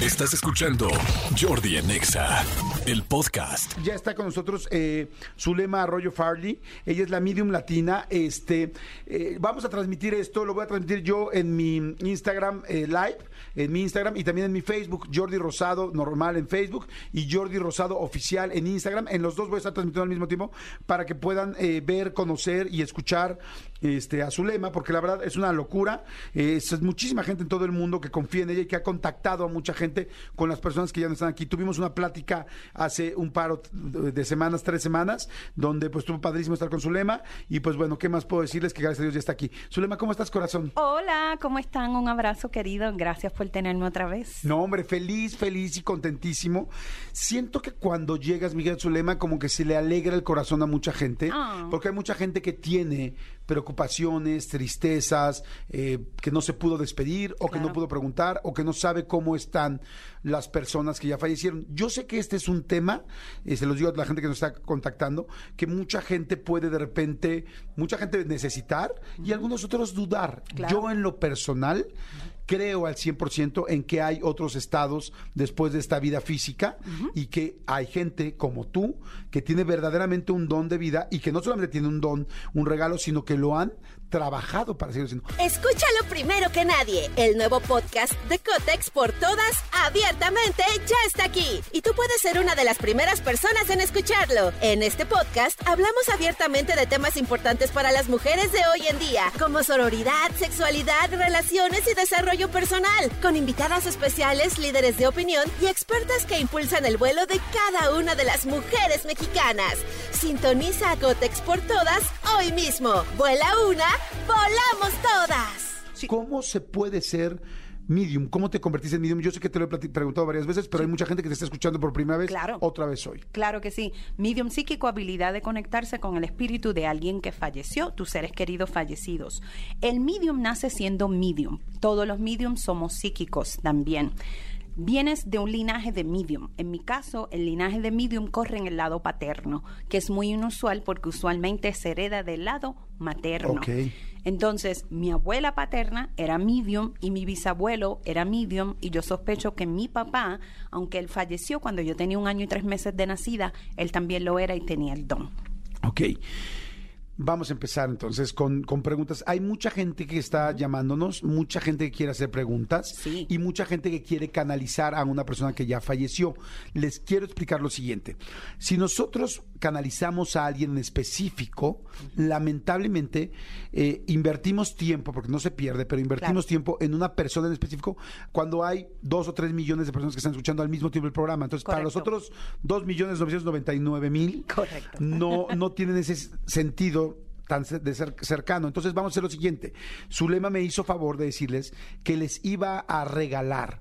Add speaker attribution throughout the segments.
Speaker 1: Estás escuchando Jordi Anexa, el podcast.
Speaker 2: Ya está con nosotros eh, Zulema Arroyo Farley. Ella es la medium latina. Este, eh, vamos a transmitir esto, lo voy a transmitir yo en mi Instagram eh, live, en mi Instagram y también en mi Facebook, Jordi Rosado normal en Facebook y Jordi Rosado oficial en Instagram. En los dos voy a estar transmitiendo al mismo tiempo para que puedan eh, ver, conocer y escuchar este, a Zulema, porque la verdad es una locura. Es, es muchísima gente en todo el mundo que confía en ella y que ha contactado a mucha gente con las personas que ya no están aquí. Tuvimos una plática hace un paro de semanas, tres semanas, donde pues estuvo padrísimo estar con Zulema y pues bueno, ¿qué más puedo decirles? Que gracias a Dios ya está aquí. Zulema, ¿cómo estás, corazón?
Speaker 3: Hola, ¿cómo están? Un abrazo querido. Gracias por tenerme otra vez.
Speaker 2: No, hombre, feliz, feliz y contentísimo. Siento que cuando llegas, Miguel Zulema, como que se le alegra el corazón a mucha gente,
Speaker 3: Ah.
Speaker 2: porque hay mucha gente que tiene preocupaciones, tristezas, eh, que no se pudo despedir o que no pudo preguntar o que no sabe cómo están las personas que ya fallecieron. Yo sé que este es un tema, y se los digo a la gente que nos está contactando, que mucha gente puede de repente, mucha gente necesitar y algunos otros dudar.
Speaker 3: Claro.
Speaker 2: Yo en lo personal creo al 100% en que hay otros estados después de esta vida física y que hay gente como tú que tiene verdaderamente un don de vida y que no solamente tiene un don, un regalo, sino que lo han trabajado para seguir siendo.
Speaker 4: Escúchalo primero que nadie. El nuevo podcast de Cotex por todas, abiertamente, ya está aquí. Y tú puedes ser una de las primeras personas en escucharlo. En este podcast hablamos abiertamente de temas importantes para las mujeres de hoy en día, como sororidad, sexualidad, relaciones y desarrollo personal, con invitadas especiales, líderes de opinión y expertas que impulsan el vuelo de cada una de las mujeres mexicanas. Sintoniza a Cotex por todas hoy mismo. Vuela una, volamos todas.
Speaker 2: ¿Cómo se puede ser medium? ¿Cómo te convertiste en medium? Yo sé que te lo he preguntado varias veces, pero hay mucha gente que te está escuchando por primera vez,
Speaker 3: Claro.
Speaker 2: otra vez hoy.
Speaker 3: Claro que sí. Medium psíquico, habilidad de conectarse con el espíritu de alguien que falleció, tus seres queridos fallecidos. El medium nace siendo medium. Todos los mediums somos psíquicos también. Vienes de un linaje de medium. En mi caso, el linaje de medium corre en el lado paterno, que es muy inusual porque usualmente se hereda del lado materno. Entonces, mi abuela paterna era medium y mi bisabuelo era medium y yo sospecho que mi papá, aunque él falleció cuando yo tenía un año y tres meses de nacida, él también lo era y tenía el don.
Speaker 2: Ok. Vamos a empezar entonces con, con preguntas. Hay mucha gente que está llamándonos, mucha gente que quiere hacer preguntas
Speaker 3: Sí.
Speaker 2: y mucha gente que quiere canalizar a una persona que ya falleció. Les quiero explicar lo siguiente. Si nosotros canalizamos a alguien en específico, lamentablemente eh, invertimos tiempo, porque no se pierde, pero invertimos
Speaker 3: Claro.
Speaker 2: tiempo en una persona en específico cuando hay dos o tres millones de personas que están escuchando al mismo tiempo el programa. Entonces, para los otros dos millones novecientos noventa y nueve mil, no, no tienen ese sentido tan cer- de ser cercano. Entonces vamos a hacer lo siguiente. Zulema me hizo favor de decirles que les iba a regalar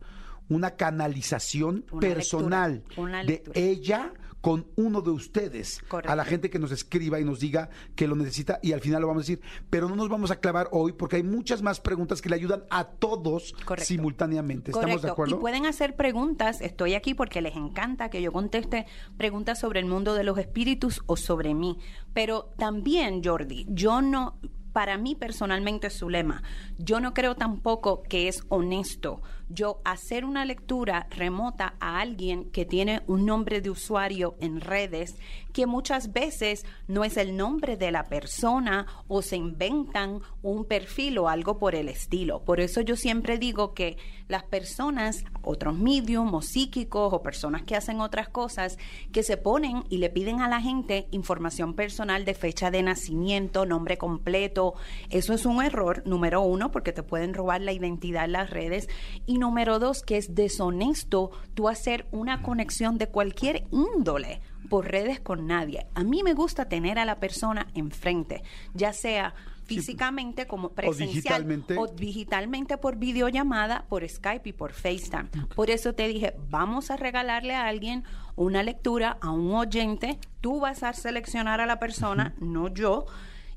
Speaker 2: una canalización
Speaker 3: Una
Speaker 2: personal
Speaker 3: lectura, una
Speaker 2: de ella con uno de ustedes
Speaker 3: Correcto.
Speaker 2: a la gente que nos escriba y nos diga que lo necesita y al final lo vamos a decir. Pero no nos vamos a clavar hoy porque hay muchas más preguntas que le ayudan a todos
Speaker 3: Correcto.
Speaker 2: simultáneamente. ¿Estamos
Speaker 3: Correcto.
Speaker 2: de acuerdo?
Speaker 3: Y pueden hacer preguntas. Estoy aquí porque les encanta que yo conteste preguntas sobre el mundo de los espíritus o sobre mí. Pero también, Jordi, yo no, para mí personalmente, Zulema, yo no creo tampoco que es honesto yo hacer una lectura remota a alguien que tiene un nombre de usuario en redes que muchas veces no es el nombre de la persona o se inventan un perfil o algo por el estilo. Por eso yo siempre digo que las personas, otros medium o psíquicos o personas que hacen otras cosas, que se ponen y le piden a la gente información personal de fecha de nacimiento, nombre completo. Eso es un error, número uno, porque te pueden robar la identidad en las redes. Y número dos, que es deshonesto tú hacer una conexión de cualquier índole por redes con nadie. A mí me gusta tener a la persona enfrente, ya sea físicamente como presencial
Speaker 2: digitalmente.
Speaker 3: o digitalmente por videollamada, por Skype y por FaceTime. Por eso te dije, vamos a regalarle a alguien una lectura, a un oyente, tú vas a seleccionar a la persona, no yo,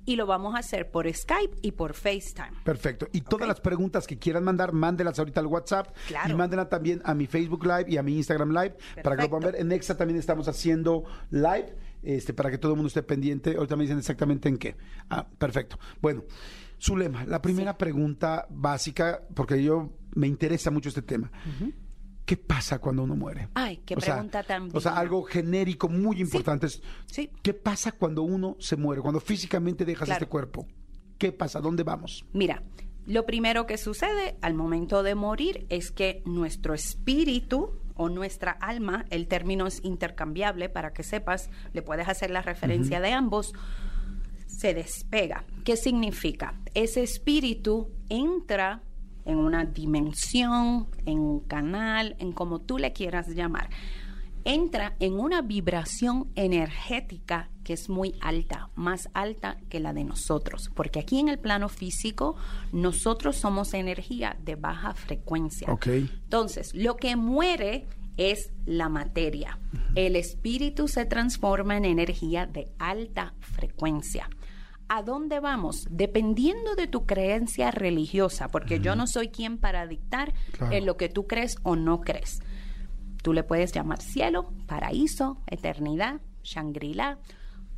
Speaker 3: y lo vamos a hacer por Skype y por FaceTime.
Speaker 2: Perfecto. Y todas las preguntas que quieran mandar, mándelas ahorita al WhatsApp
Speaker 3: Claro.
Speaker 2: y mándenlas también a mi Facebook Live y a mi Instagram Live para que lo puedan ver. En Exa también estamos haciendo live este, para que todo el mundo esté pendiente. Ahorita me dicen exactamente en qué. Ah, perfecto. Bueno, Zulema, la primera pregunta básica, porque yo me interesa mucho este tema. ¿Qué pasa cuando uno muere?
Speaker 3: Ay, qué
Speaker 2: sea,
Speaker 3: pregunta tan
Speaker 2: O sea, algo genérico muy importante. es,
Speaker 3: Sí.
Speaker 2: ¿Qué pasa cuando uno se muere? Cuando físicamente dejas
Speaker 3: Claro.
Speaker 2: este cuerpo. ¿Qué pasa? ¿Dónde vamos?
Speaker 3: Mira, lo primero que sucede al momento de morir es que nuestro espíritu o nuestra alma, el término es intercambiable para que sepas, le puedes hacer la referencia de ambos, se despega. ¿Qué significa? Ese espíritu entra en una dimensión, en un canal, en como tú le quieras llamar. Entra en una vibración energética que es muy alta, más alta que la de nosotros, porque aquí en el plano físico nosotros somos energía de baja frecuencia.
Speaker 2: Ok.
Speaker 3: Entonces, lo que muere es la materia. El espíritu se transforma en energía de alta frecuencia. ¿A dónde vamos? Dependiendo de tu creencia religiosa, porque yo no soy quien para dictar
Speaker 2: Claro.
Speaker 3: en lo que tú crees o no crees. Tú le puedes llamar cielo, paraíso, eternidad, Shangri-La.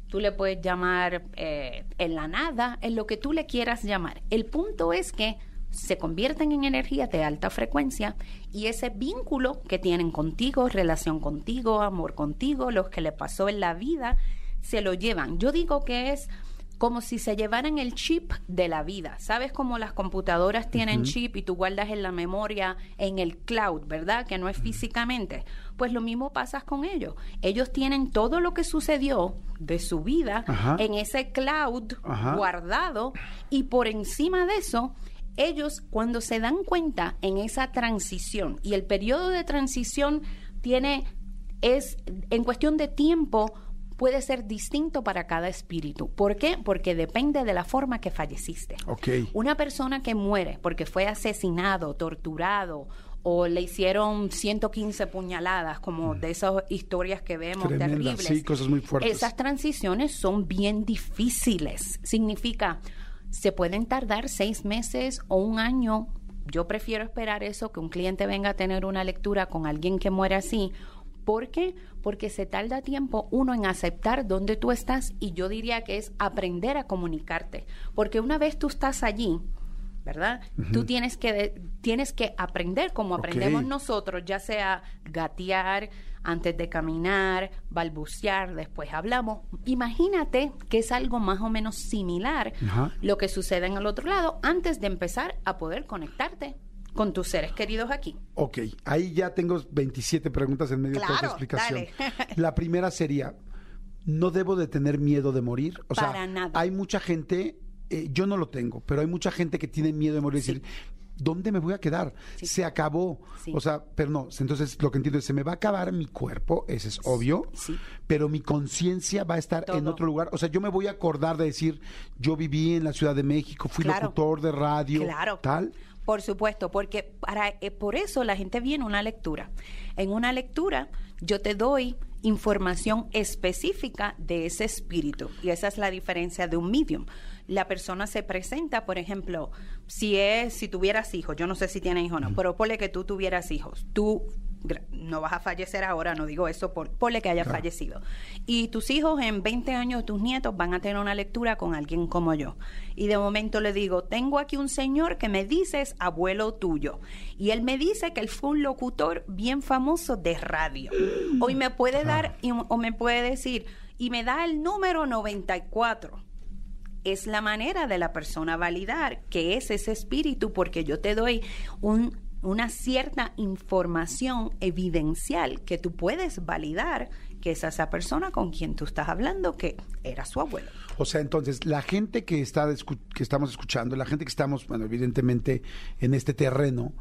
Speaker 3: Tú le puedes llamar eh, en la nada, en lo que tú le quieras llamar. El punto es que se convierten en energías de alta frecuencia y ese vínculo que tienen contigo, relación contigo, amor contigo, lo que le pasó en la vida, se lo llevan. Yo digo que es como si se llevaran el chip de la vida. ¿Sabes cómo las computadoras tienen chip y tú guardas en la memoria en el cloud, ¿verdad? Que no es físicamente. Pues lo mismo pasa con ellos. Ellos tienen todo lo que sucedió de su vida
Speaker 2: Ajá.
Speaker 3: en ese cloud
Speaker 2: Ajá.
Speaker 3: guardado y por encima de eso ellos cuando se dan cuenta en esa transición y el periodo de transición tiene es en cuestión de tiempo puede ser distinto para cada espíritu. ¿Por qué? Porque depende de la forma que falleciste. Una persona que muere porque fue asesinado, torturado o le hicieron 115 puñaladas, como de esas historias que vemos terribles.
Speaker 2: sí, cosas muy fuertes.
Speaker 3: Esas transiciones son bien difíciles. Significa, se pueden tardar seis meses o un año. Yo prefiero esperar eso que un cliente venga a tener una lectura con alguien que muere así. ¿Por qué? Porque se tarda tiempo uno en aceptar dónde tú estás y yo diría que es aprender a comunicarte. Porque una vez tú estás allí, ¿verdad? Tú tienes que, tienes que aprender como aprendemos nosotros, ya sea gatear antes de caminar, balbucear, después hablamos. Imagínate que es algo más o menos similar lo que sucede en el otro lado antes de empezar a poder conectarte con tus seres queridos aquí.
Speaker 2: Ok, ahí ya tengo 27 preguntas en medio de toda esa explicación.
Speaker 3: dale.
Speaker 2: La primera sería, ¿no debo de tener miedo de morir? O sea,
Speaker 3: Para nada.
Speaker 2: hay mucha gente, eh, yo no lo tengo, pero hay mucha gente que tiene miedo de morir.
Speaker 3: Sí.
Speaker 2: decir, ¿dónde me voy a quedar?
Speaker 3: Sí.
Speaker 2: Se acabó.
Speaker 3: Sí.
Speaker 2: O sea, pero no, entonces lo que entiendo es, se me va a acabar mi cuerpo, ese es obvio,
Speaker 3: Sí.
Speaker 2: pero mi conciencia va a estar en otro lugar. O sea, yo me voy a acordar de decir, yo viví en la Ciudad de México, fui
Speaker 3: Claro.
Speaker 2: locutor de radio,
Speaker 3: Claro.
Speaker 2: tal.
Speaker 3: Por supuesto, porque para, eh, por eso la gente viene a una lectura. En una lectura yo te doy información específica de ese espíritu y esa es la diferencia de un medium. La persona se presenta, por ejemplo, si es si tuvieras hijos, yo no sé si tienes hijos o no, pero ponle que tú tuvieras hijos, tú no vas a fallecer ahora, no digo eso, por, ponle que hayas
Speaker 2: Claro.
Speaker 3: fallecido. Y tus hijos en 20 años, tus nietos van a tener una lectura con alguien como yo. Y de momento le digo, tengo aquí un señor que me dice es abuelo tuyo. Y él me dice que él fue un locutor bien famoso de radio. Hoy me puede dar y- o me puede decir, y me da el número 94 es la manera de la persona validar que es ese espíritu porque yo te doy un, una cierta información evidencial que tú puedes validar que es esa persona con quien tú estás hablando que era su abuelo.
Speaker 2: O sea, entonces, la gente que, está que estamos escuchando, la gente que estamos, bueno, evidentemente en este terreno,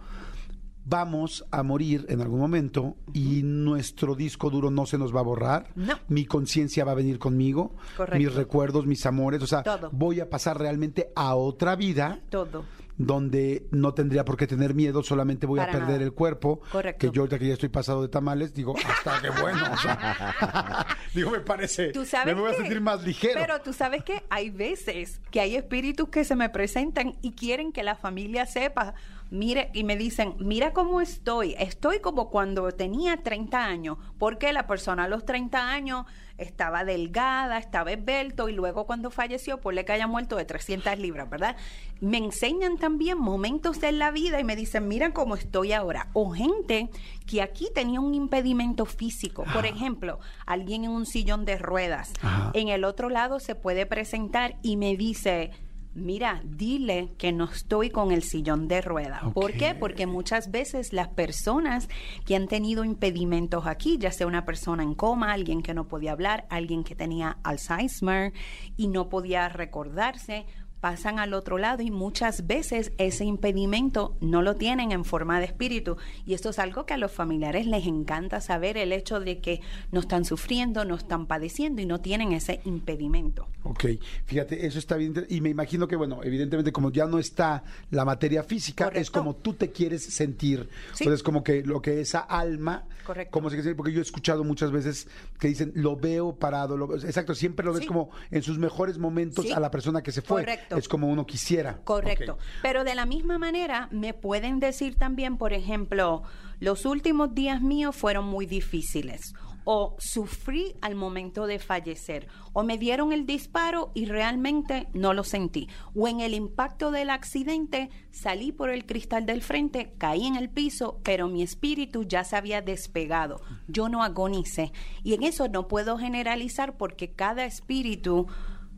Speaker 2: vamos a morir en algún momento y nuestro disco duro no se nos va a borrar.
Speaker 3: No.
Speaker 2: Mi conciencia va a venir conmigo.
Speaker 3: Correcto.
Speaker 2: Mis recuerdos, mis amores. O sea,
Speaker 3: Todo.
Speaker 2: voy a pasar realmente a otra vida
Speaker 3: Todo.
Speaker 2: Donde no tendría por qué tener miedo, solamente voy a perder
Speaker 3: nada.
Speaker 2: el cuerpo.
Speaker 3: Correcto.
Speaker 2: Que yo ahorita que ya estoy pasado de tamales, digo, hasta que bueno. o sea, digo, me parece.
Speaker 3: Tú sabes
Speaker 2: me voy a sentir más ligero.
Speaker 3: Pero tú sabes que hay veces que hay espíritus que se me presentan y quieren que la familia sepa, mire, y me dicen, mira cómo estoy, estoy como cuando tenía 30 años, porque la persona a los 30 años estaba delgada, estaba esbelto y luego cuando falleció, pues le que haya muerto de 300 libras, ¿verdad? Me enseñan también momentos de la vida y me dicen, mira cómo estoy ahora. O gente que aquí tenía un impedimento físico, por ejemplo, alguien en un sillón de ruedas,
Speaker 2: Ajá.
Speaker 3: en el otro lado se puede presentar y me dice, mira, dile que no estoy con el sillón de ruedas. ¿Por qué? Porque muchas veces las personas que han tenido impedimentos aquí, ya sea una persona en coma, alguien que no podía hablar, alguien que tenía Alzheimer y no podía recordarse, pasan al otro lado y muchas veces ese impedimento no lo tienen en forma de espíritu. Y esto es algo que a los familiares les encanta saber, el hecho de que no están sufriendo, no están padeciendo y no tienen ese impedimento.
Speaker 2: Ok, fíjate, eso está bien. Y me imagino que, bueno, evidentemente como ya no está la materia física, es como tú te quieres sentir.
Speaker 3: Sí.
Speaker 2: Entonces, como que lo que esa alma,
Speaker 3: Correcto.
Speaker 2: como se quiere porque yo he escuchado muchas veces que dicen, lo veo parado, lo veo- exacto, siempre lo ves
Speaker 3: Sí.
Speaker 2: como en sus mejores momentos
Speaker 3: Sí.
Speaker 2: a la persona que se fue.
Speaker 3: Correcto.
Speaker 2: Es como uno quisiera.
Speaker 3: Correcto. Pero de la misma manera, me pueden decir también, por ejemplo, los últimos días míos fueron muy difíciles. O sufrí al momento de fallecer. O me dieron el disparo y realmente no lo sentí. O en el impacto del accidente salí por el cristal del frente, caí en el piso, pero mi espíritu ya se había despegado. Yo no agonicé. Y en eso no puedo generalizar porque cada espíritu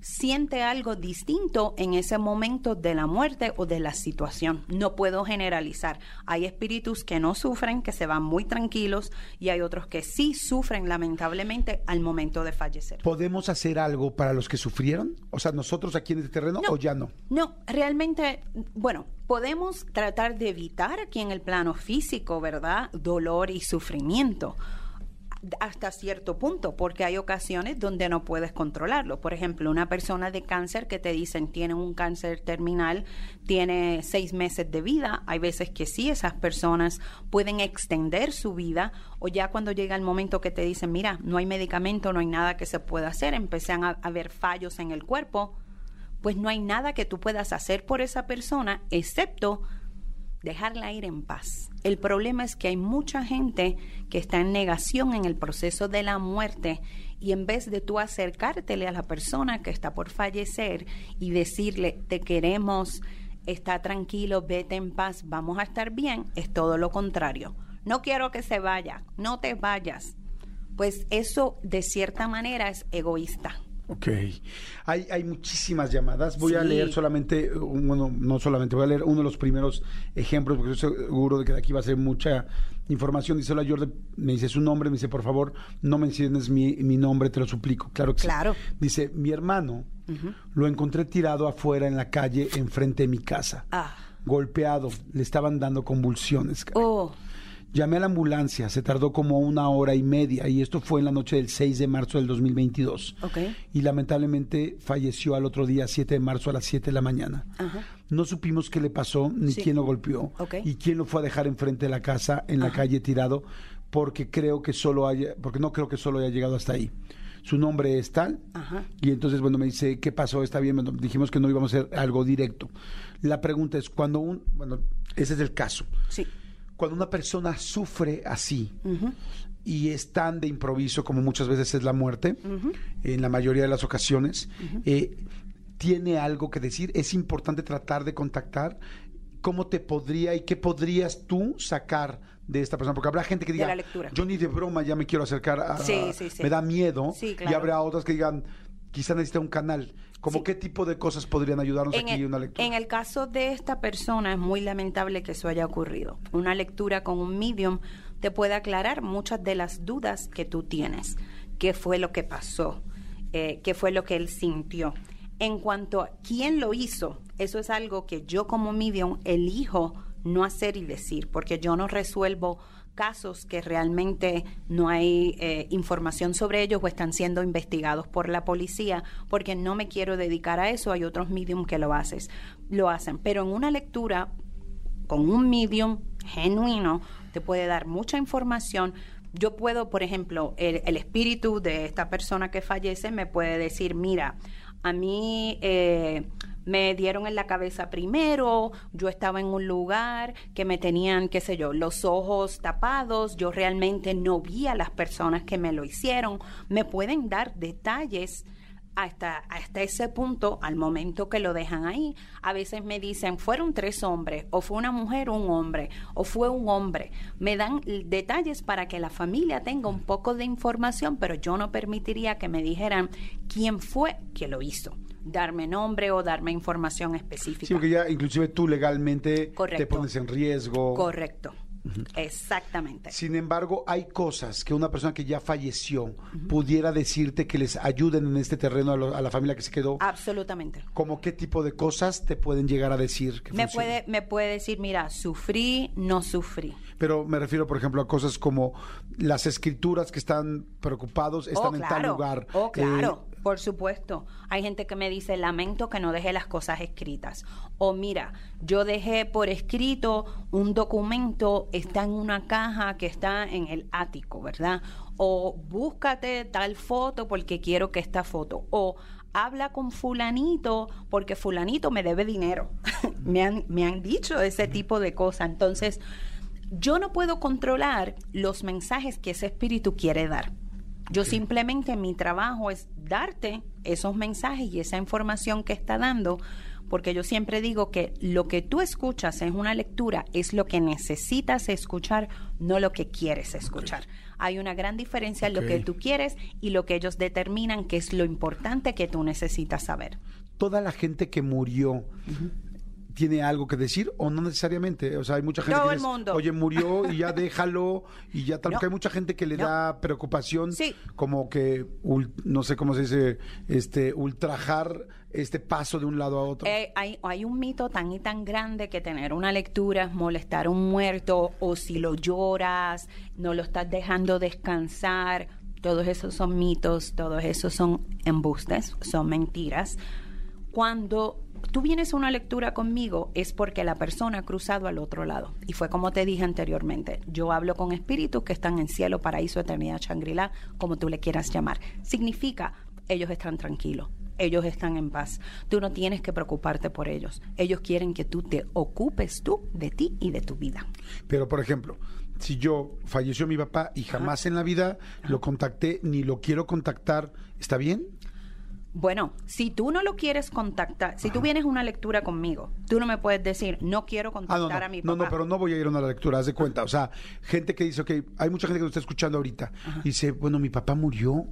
Speaker 3: siente algo distinto en ese momento de la muerte o de la situación. No puedo generalizar. Hay espíritus que no sufren, que se van muy tranquilos, y hay otros que sí sufren lamentablemente al momento de fallecer.
Speaker 2: ¿Podemos hacer algo para los que sufrieron? O sea, nosotros aquí en este terreno
Speaker 3: No.
Speaker 2: o ya no.
Speaker 3: No, realmente, bueno, podemos tratar de evitar aquí en el plano físico, ¿verdad? Dolor y sufrimiento hasta cierto punto, porque hay ocasiones donde no puedes controlarlo. Por ejemplo, una persona de cáncer que te dicen tiene un cáncer terminal, tiene seis meses de vida. Hay veces que sí, esas personas pueden extender su vida o ya cuando llega el momento que te dicen, mira, no hay medicamento, no hay nada que se pueda hacer, empiezan a haber fallos en el cuerpo, pues no hay nada que tú puedas hacer por esa persona excepto dejarla ir en paz. El problema es que hay mucha gente que está en negación en el proceso de la muerte y en vez de tú acercártele a la persona que está por fallecer y decirle, te queremos, está tranquilo, vete en paz, vamos a estar bien, es todo lo contrario. No quiero que se vaya, no te vayas. Pues eso de cierta manera es egoísta.
Speaker 2: Ok. Hay, hay muchísimas llamadas. Voy a
Speaker 3: Sí.
Speaker 2: leer solamente, uh, bueno, no solamente, voy a leer uno de los primeros ejemplos, porque estoy seguro de que de aquí va a ser mucha información. Dice, hola Jordi, me dice su nombre, me dice, por favor, no menciones mi, mi nombre, te lo suplico. Claro que sí.
Speaker 3: Claro.
Speaker 2: Dice, mi hermano lo encontré tirado afuera en la calle, enfrente de mi casa.
Speaker 3: Ah.
Speaker 2: Golpeado, le estaban dando convulsiones. caray.
Speaker 3: Oh,
Speaker 2: Llamé a la ambulancia, se tardó como una hora y media y esto fue en la noche del 6 de marzo del 2022.
Speaker 3: Ok.
Speaker 2: Y lamentablemente falleció al otro día, 7 de marzo a las 7 de la mañana.
Speaker 3: Ajá.
Speaker 2: No supimos qué le pasó ni
Speaker 3: Sí.
Speaker 2: quién lo golpeó y quién lo fue a dejar enfrente de la casa en la calle tirado porque creo que solo haya porque no creo que solo haya llegado hasta ahí. Su nombre es tal
Speaker 3: Ajá.
Speaker 2: y entonces bueno me dice qué pasó está bien Bueno, dijimos que no íbamos a hacer algo directo. La pregunta es cuando un bueno ese es el caso
Speaker 3: sí.
Speaker 2: Cuando una persona sufre así y es tan de improviso como muchas veces es la muerte, en la mayoría de las ocasiones, eh, tiene algo que decir, es importante tratar de contactar cómo te podría y qué podrías tú sacar de esta persona, porque habrá gente que
Speaker 3: De
Speaker 2: diga,
Speaker 3: la lectura.
Speaker 2: yo ni de broma ya me quiero acercar a...
Speaker 3: Sí, sí, sí.
Speaker 2: Me da miedo.
Speaker 3: Sí,
Speaker 2: Y
Speaker 3: claro.
Speaker 2: habrá otras que digan, quizá necesita un canal. ¿Cómo
Speaker 3: Sí.
Speaker 2: qué tipo de cosas podrían ayudarnos
Speaker 3: En
Speaker 2: aquí en
Speaker 3: el,
Speaker 2: una lectura?
Speaker 3: en el caso de esta persona es muy lamentable que eso haya ocurrido. Una lectura con un medium te puede aclarar muchas de las dudas que tú tienes. ¿Qué fue lo que pasó? Eh, ¿Qué fue lo que él sintió? En cuanto a quién lo hizo, eso es algo que yo como medium elijo no hacer y decir, porque yo no resuelvo casos que realmente no hay eh, información sobre ellos o están siendo investigados por la policía, porque no me quiero dedicar a eso. Hay otros medium que lo haces, lo hacen. Pero en una lectura con un medium genuino te puede dar mucha información. Yo puedo, por ejemplo, el, el espíritu de esta persona que fallece me puede decir, mira, a mí eh, me dieron en la cabeza primero, yo estaba en un lugar que me tenían, qué sé yo, los ojos tapados, yo realmente no vi a las personas que me lo hicieron. Me pueden dar detalles hasta, hasta ese punto, al momento que lo dejan ahí, a veces me dicen, fueron tres hombres, o fue una mujer o un hombre, o fue un hombre. Me dan detalles para que la familia tenga un poco de información, pero yo no permitiría que me dijeran quién fue que lo hizo, darme nombre o darme información específica.
Speaker 2: Sí, porque ya inclusive tú legalmente te pones en riesgo.
Speaker 3: Correcto, exactamente.
Speaker 2: Sin embargo, hay cosas que una persona que ya falleció pudiera decirte que les ayuden en este terreno a, lo- a la familia que se quedó.
Speaker 3: Absolutamente.
Speaker 2: ¿Cómo qué tipo de cosas te pueden llegar a decir? Que
Speaker 3: Me puede, me puede decir, mira, sufrí, no sufrí.
Speaker 2: Pero me refiero, por ejemplo, a cosas como las escrituras que están preocupados, están
Speaker 3: Oh,
Speaker 2: en tal lugar.
Speaker 3: Oh,
Speaker 2: Eh,
Speaker 3: claro, por supuesto. Hay gente que me dice, lamento que no dejé las cosas escritas. O mira, yo dejé por escrito un documento, está en una caja que está en el ático, ¿verdad? O búscate tal foto porque quiero que esta foto. O habla con fulanito porque fulanito me debe dinero. me, han, me han dicho ese tipo de cosas. Entonces, yo no puedo controlar los mensajes que ese espíritu quiere dar. Yo simplemente mi trabajo es darte esos mensajes y esa información que está dando, porque yo siempre digo que lo que tú escuchas en una lectura es lo que necesitas escuchar, no lo que quieres escuchar. Hay una gran diferencia en lo que tú quieres y lo que ellos determinan que es lo importante que tú necesitas saber.
Speaker 2: Toda la gente que murió. ¿Tiene algo que decir o no necesariamente? O sea, hay mucha gente
Speaker 3: Todo
Speaker 2: que
Speaker 3: el
Speaker 2: dice,
Speaker 3: mundo.
Speaker 2: oye, murió y ya déjalo y ya tal.
Speaker 3: No.
Speaker 2: Porque hay mucha gente que le
Speaker 3: No.
Speaker 2: da preocupación,
Speaker 3: Sí.
Speaker 2: como que, no sé cómo se dice, este, ultrajar este paso de un lado a otro.
Speaker 3: Eh, hay, hay un mito tan y tan grande que tener una lectura es molestar a un muerto o si lo lloras, no lo estás dejando descansar. Todos esos son mitos, todos esos son embustes, son mentiras. Cuando tú vienes a una lectura conmigo es porque la persona ha cruzado al otro lado. Y fue como te dije anteriormente, yo hablo con espíritus que están en cielo, paraíso, eternidad, Shangri-La, como tú le quieras llamar. Significa, ellos están tranquilos, ellos están en paz. Tú no tienes que preocuparte por ellos. Ellos quieren que tú te ocupes tú de ti y de tu vida.
Speaker 2: Pero, por ejemplo, si yo falleció mi papá y jamás en la vida lo contacté ni lo quiero contactar, ¿está bien?
Speaker 3: Bueno, si tú no lo quieres contactar, si tú vienes a una lectura conmigo, tú no me puedes decir, no quiero
Speaker 2: Ah,
Speaker 3: contactar
Speaker 2: no, no,
Speaker 3: a mi
Speaker 2: no,
Speaker 3: papá.
Speaker 2: no, pero no voy a ir a una lectura, haz de cuenta. O sea, gente que dice, ok, hay mucha gente que nos está escuchando ahorita y dice, bueno, mi papá murió,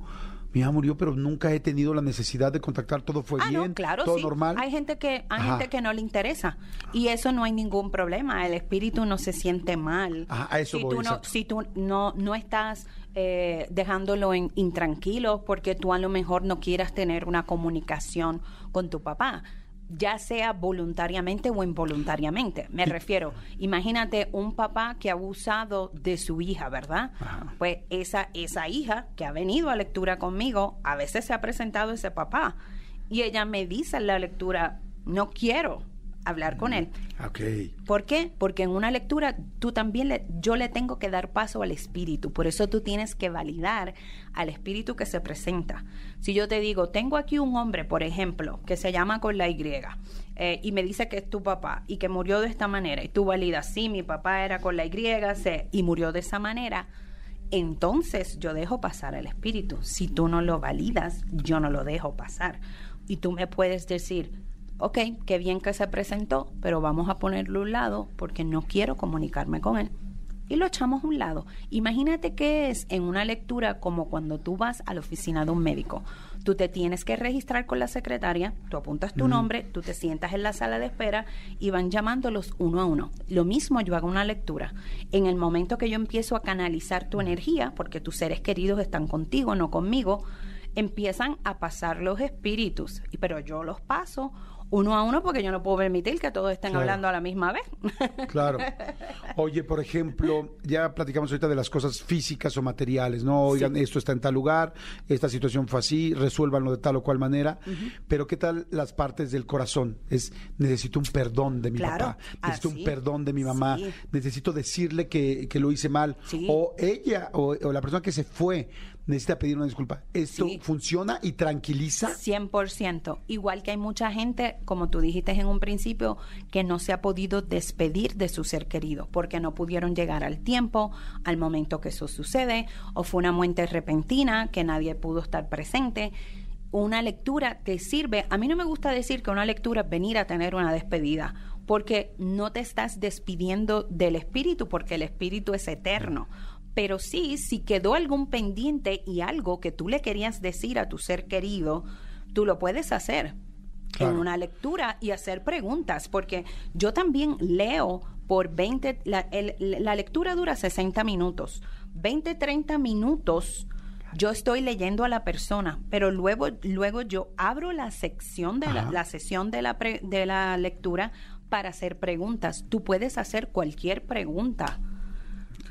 Speaker 2: mi mamá murió, pero nunca he tenido la necesidad de contactar, todo fue
Speaker 3: Ah,
Speaker 2: bien,
Speaker 3: no, claro,
Speaker 2: todo
Speaker 3: sí.
Speaker 2: normal.
Speaker 3: Hay gente que hay
Speaker 2: Ajá.
Speaker 3: gente que no le interesa y eso no hay ningún problema. El espíritu no se siente mal.
Speaker 2: Ajá, a eso
Speaker 3: si
Speaker 2: voy,
Speaker 3: tú no, si tú no no estás eh, dejándolo en, intranquilo porque tú a lo mejor no quieras tener una comunicación con tu papá ya sea voluntariamente o involuntariamente. Me refiero, imagínate un papá que ha abusado de su hija, ¿verdad? Pues esa, esa hija que ha venido a lectura conmigo, a veces se ha presentado ese papá y ella me dice en la lectura, no quiero hablar con él.
Speaker 2: Ok.
Speaker 3: ¿Por qué? Porque en una lectura tú también le, yo le tengo que dar paso al espíritu. Por eso tú tienes que validar al espíritu que se presenta. Si yo te digo, tengo aquí un hombre, por ejemplo, que se llama con la Y, eh, y me dice que es tu papá y que murió de esta manera, y tú validas, sí, mi papá era con la Y, se, y murió de esa manera, entonces yo dejo pasar al espíritu. Si tú no lo validas, yo no lo dejo pasar. Y tú me puedes decir, ok, qué bien que se presentó, pero vamos a ponerlo a un lado porque no quiero comunicarme con él. y lo echamos a un lado. Imagínate que es en una lectura como cuando tú vas a la oficina de un médico. Tú te tienes que registrar con la secretaria, tú apuntas tu nombre, tú te sientas en la sala de espera y van llamándolos uno a uno. Lo mismo yo hago una lectura. En el momento que yo empiezo a canalizar tu energía, porque tus seres queridos están contigo, no conmigo, empiezan a pasar los espíritus, pero yo los paso uno a uno porque yo no puedo permitir que todos estén hablando a la misma vez.
Speaker 2: Claro. Oye, por ejemplo, ya platicamos ahorita de las cosas físicas o materiales, ¿no? Oigan, esto está en tal lugar, esta situación fue así, resuélvanlo de tal o cual manera. Pero ¿qué tal las partes del corazón? Es, necesito un perdón de mi papá, necesito un perdón de mi mamá, necesito decirle que, que lo hice mal. O ella, o, o la persona que se fue, necesita pedir una disculpa. ¿Esto funciona y tranquiliza?
Speaker 3: 100%. Igual que hay mucha gente, como tú dijiste en un principio, que no se ha podido despedir de su ser querido porque no pudieron llegar al tiempo, al momento que eso sucede, o fue una muerte repentina que nadie pudo estar presente. Una lectura te sirve. A mí no me gusta decir que una lectura es venir a tener una despedida porque no te estás despidiendo del espíritu, porque el espíritu es eterno pero sí, si quedó algún pendiente y algo que tú le querías decir a tu ser querido, tú lo puedes hacer en una lectura y hacer preguntas, porque yo también leo por 20, la, la lectura dura 60 minutos, 20, 30 minutos yo estoy leyendo a la persona, pero luego, luego yo abro la sección de la, la, sesión de la, de la lectura para hacer preguntas. Tú puedes hacer cualquier pregunta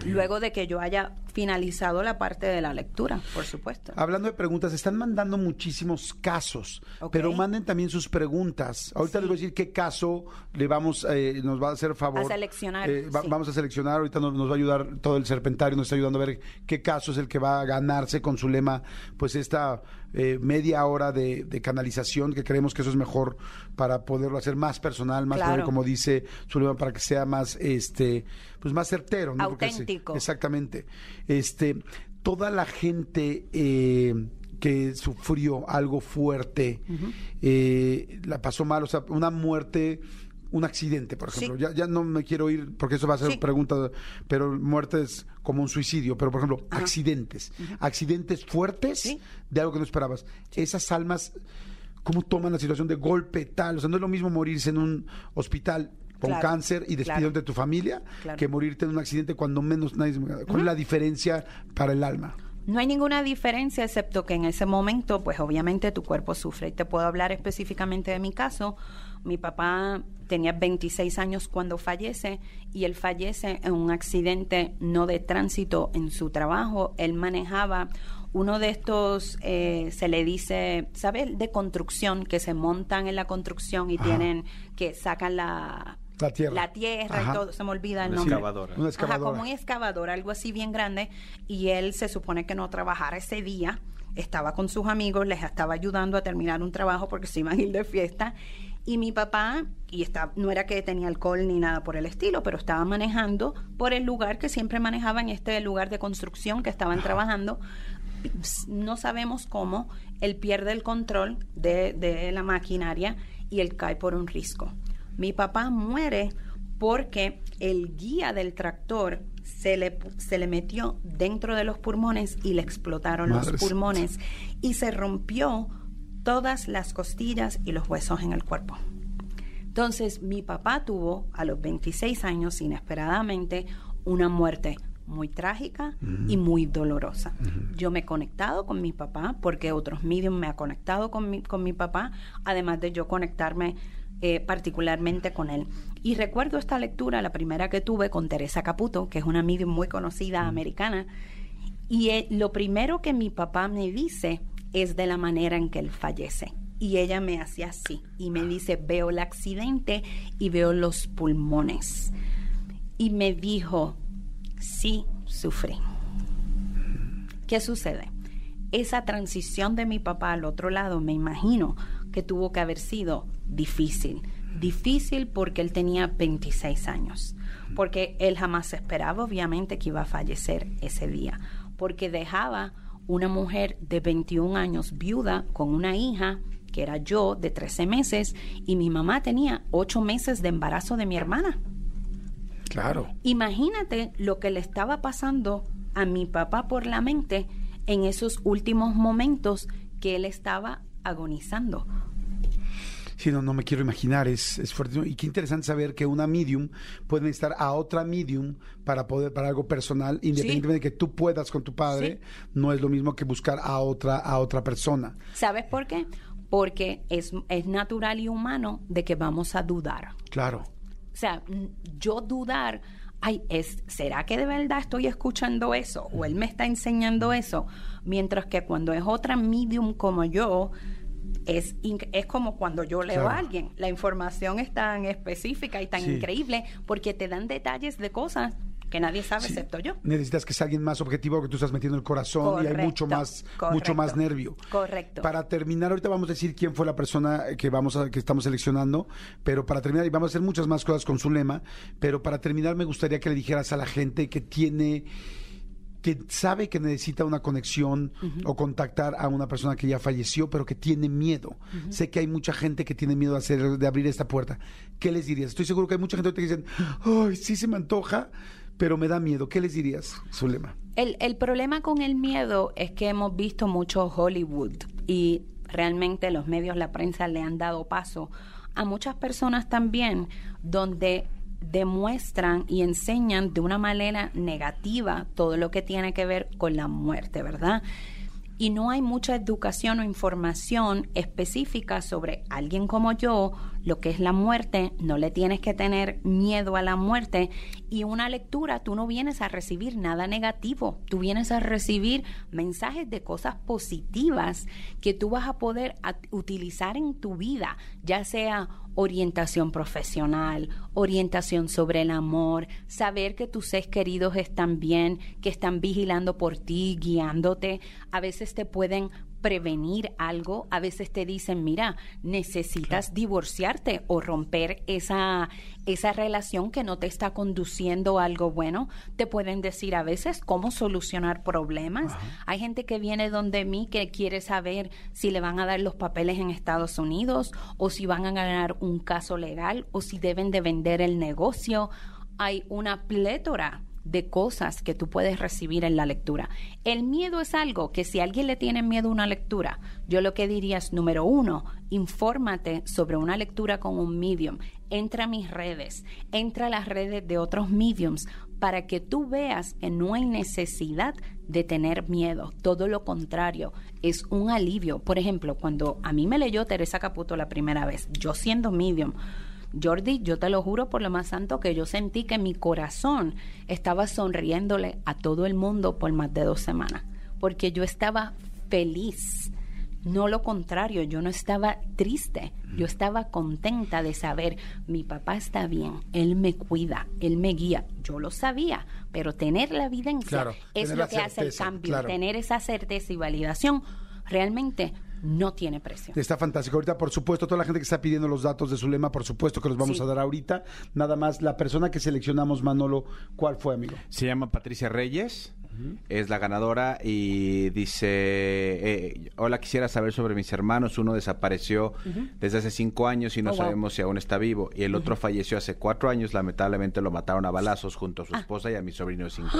Speaker 3: luego de que yo haya finalizado la parte de la lectura, por supuesto.
Speaker 2: Hablando de preguntas, están mandando muchísimos casos, pero manden también sus preguntas. Ahorita les voy a decir qué caso le vamos, eh, nos va a hacer favor.
Speaker 3: A seleccionar.
Speaker 2: Eh, Vamos a seleccionar, ahorita nos, va a ayudar todo el serpentario, nos está ayudando a ver qué caso es el que va a ganarse con su lema, pues esta eh, media hora de, canalización, que creemos que eso es mejor para poderlo hacer más personal, más como dice su lema, para que sea más, este, pues más certero. ¿no?
Speaker 3: Auténtico.
Speaker 2: exactamente este, toda la gente eh, que sufrió algo fuerte, eh, la pasó mal, o sea, una muerte un accidente, por ejemplo. Ya, ya no me quiero ir porque eso va a ser pregunta, pero muertes como un suicidio, pero por ejemplo, accidentes, accidentes fuertes de algo que no esperabas. Esas almas, ¿cómo toman la situación de golpe tal? O sea, no es lo mismo morirse en un hospital con cáncer y despidiendo de tu familia que morirte en un accidente cuando menos nadie... ¿Cuál es la diferencia para el alma?
Speaker 3: No hay ninguna diferencia excepto que en ese momento, pues obviamente tu cuerpo sufre. Y te puedo hablar específicamente de mi caso. Mi papá tenía 26 años cuando fallece y él fallece en un accidente no de tránsito en su trabajo. Él manejaba uno de estos, eh, se le dice, ¿sabes? De construcción, que se montan en la construcción y tienen, que sacan la,
Speaker 2: la tierra.
Speaker 3: La tierra y todo, se me olvida el nombre.
Speaker 5: Excavadora.
Speaker 2: Una excavadora.
Speaker 3: Ajá, como un excavador, algo así bien grande. Y él se supone que no trabajara ese día. Estaba con sus amigos, les estaba ayudando a terminar un trabajo porque se iban a ir de fiesta. Y mi papá, y está, no era que tenía alcohol ni nada por el estilo, pero estaba manejando por el lugar que siempre manejaba en este lugar de construcción que estaban trabajando. No sabemos cómo, él pierde el control de, de la maquinaria y él cae por un risco. Mi papá muere porque el guía del tractor se le, se le metió dentro de los pulmones y le explotaron los pulmones y se rompió todas las costillas y los huesos en el cuerpo. Entonces mi papá tuvo a los 26 años inesperadamente una muerte muy trágica y muy dolorosa. Yo me he conectado con mi papá porque otros medios me han conectado con mi, con mi papá, además de yo conectarme eh, particularmente con él. Y recuerdo esta lectura, la primera que tuve con Teresa Caputo, que es una medium muy conocida americana, y eh, lo primero que mi papá me dice es de la manera en que él fallece. Y ella me hacía así, y me dice, veo el accidente y veo los pulmones. Y me dijo, sí, sufrí. ¿Qué sucede? Esa transición de mi papá al otro lado, me imagino que tuvo que haber sido difícil. Difícil porque él tenía 26 años, porque él jamás esperaba obviamente que iba a fallecer ese día, porque dejaba una mujer de 21 años viuda con una hija que era yo de 13 meses y mi mamá tenía 8 meses de embarazo de mi hermana.
Speaker 2: Claro.
Speaker 3: Imagínate lo que le estaba pasando a mi papá por la mente en esos últimos momentos que él estaba agonizando.
Speaker 2: Sí, no, no me quiero imaginar, es, es fuerte. Y qué interesante saber que una medium puede necesitar a otra medium para poder, para algo personal, independientemente de que tú puedas con tu padre, no es lo mismo que buscar a otra, a otra persona.
Speaker 3: ¿Sabes por qué? Porque es, es natural y humano de que vamos a dudar.
Speaker 2: Claro.
Speaker 3: O sea, yo dudar, ay, es, ¿será que de verdad estoy escuchando eso? ¿O él me está enseñando eso? Mientras que cuando es otra medium como yo, es, es como cuando yo leo
Speaker 2: Claro.
Speaker 3: a alguien. La información es tan específica y tan
Speaker 2: Sí.
Speaker 3: increíble porque te dan detalles de cosas que nadie sabe
Speaker 2: Sí.
Speaker 3: excepto yo.
Speaker 2: Necesitas que sea alguien más objetivo que tú estás metiendo el corazón y hay mucho
Speaker 3: Correcto,
Speaker 2: más, mucho más nervio.
Speaker 3: Correcto.
Speaker 2: Para terminar, ahorita vamos a decir quién fue la persona que vamos a, que estamos seleccionando, pero para terminar, y vamos a hacer muchas más cosas con su lema, pero para terminar me gustaría que le dijeras a la gente que tiene que sabe que necesita una conexión o contactar a una persona que ya falleció, pero que tiene miedo. Sé que hay mucha gente que tiene miedo de, hacer, de abrir esta puerta. ¿Qué les dirías? Estoy seguro que hay mucha gente que dicen, ay, sí se me antoja, pero me da miedo. ¿Qué les dirías, Zulema?
Speaker 3: El, el problema con el miedo es que hemos visto mucho Hollywood y realmente los medios, la prensa le han dado paso a muchas personas también donde demuestran y enseñan de una manera negativa todo lo que tiene que ver con la muerte, ¿verdad? y no hay mucha educación o información específica sobre alguien como yo, lo que es la muerte, no le tienes que tener miedo a la muerte y una lectura, tú no vienes a recibir nada negativo, tú vienes a recibir mensajes de cosas positivas que tú vas a poder utilizar en tu vida, ya sea orientación profesional, orientación sobre el amor, saber que tus seres queridos están bien, que están vigilando por ti, guiándote. A veces te pueden prevenir algo, a veces te dicen, mira, necesitas divorciarte o romper esa, esa relación que no te está conduciendo a algo bueno. Te pueden decir a veces cómo solucionar problemas. Hay gente que viene donde mí que quiere saber si le van a dar los papeles en Estados Unidos o si van a ganar un caso legal o si deben de vender el negocio. Hay una plétora de cosas que tú puedes recibir en la lectura. El miedo es algo que si alguien le tiene miedo a una lectura, yo lo que diría es, número uno, infórmate sobre una lectura con un medium. Entra a mis redes, entra a las redes de otros mediums para que tú veas que no hay necesidad de tener miedo. Todo lo contrario, es un alivio. Por ejemplo, cuando a mí me leyó Teresa Caputo la primera vez, yo siendo medium, Jordi, yo te lo juro por lo más santo que yo sentí que mi corazón estaba sonriéndole a todo el mundo por más de dos semanas, porque yo estaba feliz. No lo contrario, yo no estaba triste, yo estaba contenta de saber, mi papá está bien, él me cuida, él me guía. Yo lo sabía, pero tener la evidencia
Speaker 2: Claro,
Speaker 3: es lo que hace el cambio,
Speaker 2: claro.
Speaker 3: tener esa certeza y validación realmente no tiene precio.
Speaker 2: Está fantástico. Ahorita, por supuesto, toda la gente que está pidiendo los datos de su lema, por supuesto que los vamos
Speaker 3: Sí.
Speaker 2: a dar ahorita. Nada más, la persona que seleccionamos, Manolo, ¿cuál fue, amigo?
Speaker 5: Se llama Patricia Reyes, es la ganadora y dice, eh, hola, quisiera saber sobre mis hermanos. Uno desapareció desde hace cinco años y no
Speaker 3: Oh, wow.
Speaker 5: sabemos si aún está vivo. Y el otro falleció hace cuatro años. Lamentablemente lo mataron a balazos junto a
Speaker 3: Ah.
Speaker 5: su esposa y a mi sobrino de cinco.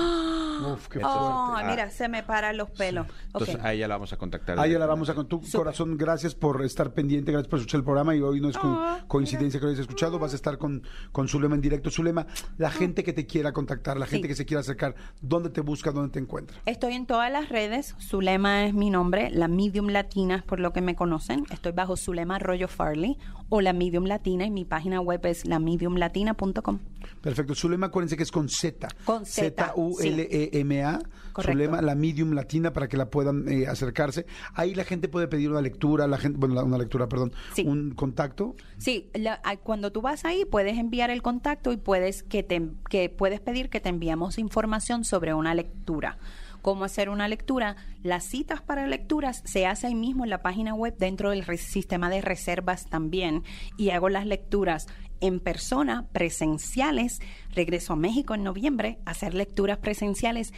Speaker 2: Uf, qué
Speaker 3: Oh, mira, se me paran los pelos.
Speaker 5: Entonces a ella la vamos a contactar.
Speaker 2: Ahí la vamos a
Speaker 5: directamente.
Speaker 2: con tu corazón. Gracias por estar pendiente, gracias por escuchar el programa. Y hoy no es co-
Speaker 3: Ah,
Speaker 2: coincidencia que lo hayas escuchado. Vas a estar con, con Zulema en directo. Zulema, la gente que te quiera contactar, la gente
Speaker 3: Sí.
Speaker 2: que se quiera acercar, ¿dónde te busca, dónde te encuentra?
Speaker 3: Estoy en todas las redes. Zulema es mi nombre. La Medium Latina es por lo que me conocen. Estoy bajo Zulema Arroyo Farley o la Medium Latina y mi página web es lamediumlatina.com.
Speaker 2: Perfecto. Zulema, acuérdense que es con Z.
Speaker 3: Con Z,
Speaker 2: Z-U-L-E-M-A.
Speaker 3: Correcto.
Speaker 2: Zulema, la medium latina, para que la puedan eh, acercarse. Ahí la gente puede pedir una lectura, la gente, bueno, una lectura, perdón,
Speaker 3: Sí.
Speaker 2: un contacto.
Speaker 3: Sí, la- cuando tú vas ahí puedes enviar el contacto y puedes que te que puedes pedir que te enviamos información sobre una lectura. Cómo hacer una lectura. Las citas para lecturas se hace ahí mismo en la página web dentro del sistema de reservas también y hago las lecturas en persona, presenciales. Regreso a México en noviembre a hacer lecturas presenciales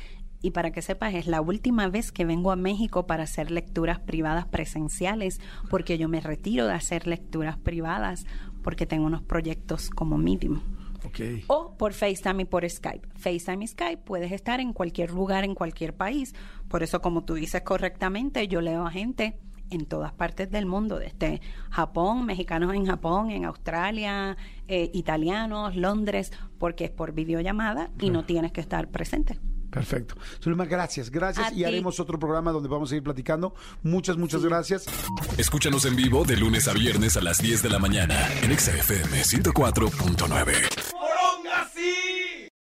Speaker 3: y para que sepas, es la última vez que vengo a México para hacer lecturas privadas presenciales, porque yo me retiro de hacer lecturas privadas, porque tengo unos proyectos como medium.
Speaker 2: Ok.
Speaker 3: O por FaceTime y por Skype. FaceTime y Skype puedes estar en cualquier lugar, en cualquier país. Por eso, como tú dices correctamente, yo leo a gente en todas partes del mundo, desde Japón, mexicanos en Japón, en Australia, eh, italianos, Londres, porque es por videollamada y no tienes que estar presente.
Speaker 2: Perfecto. Zulema, gracias, gracias.
Speaker 3: A
Speaker 2: y
Speaker 3: ti.
Speaker 2: haremos otro programa donde vamos a seguir platicando. Muchas, muchas gracias.
Speaker 1: Escúchanos en vivo de lunes a viernes a las 10 de la mañana en Exa FM 104.9.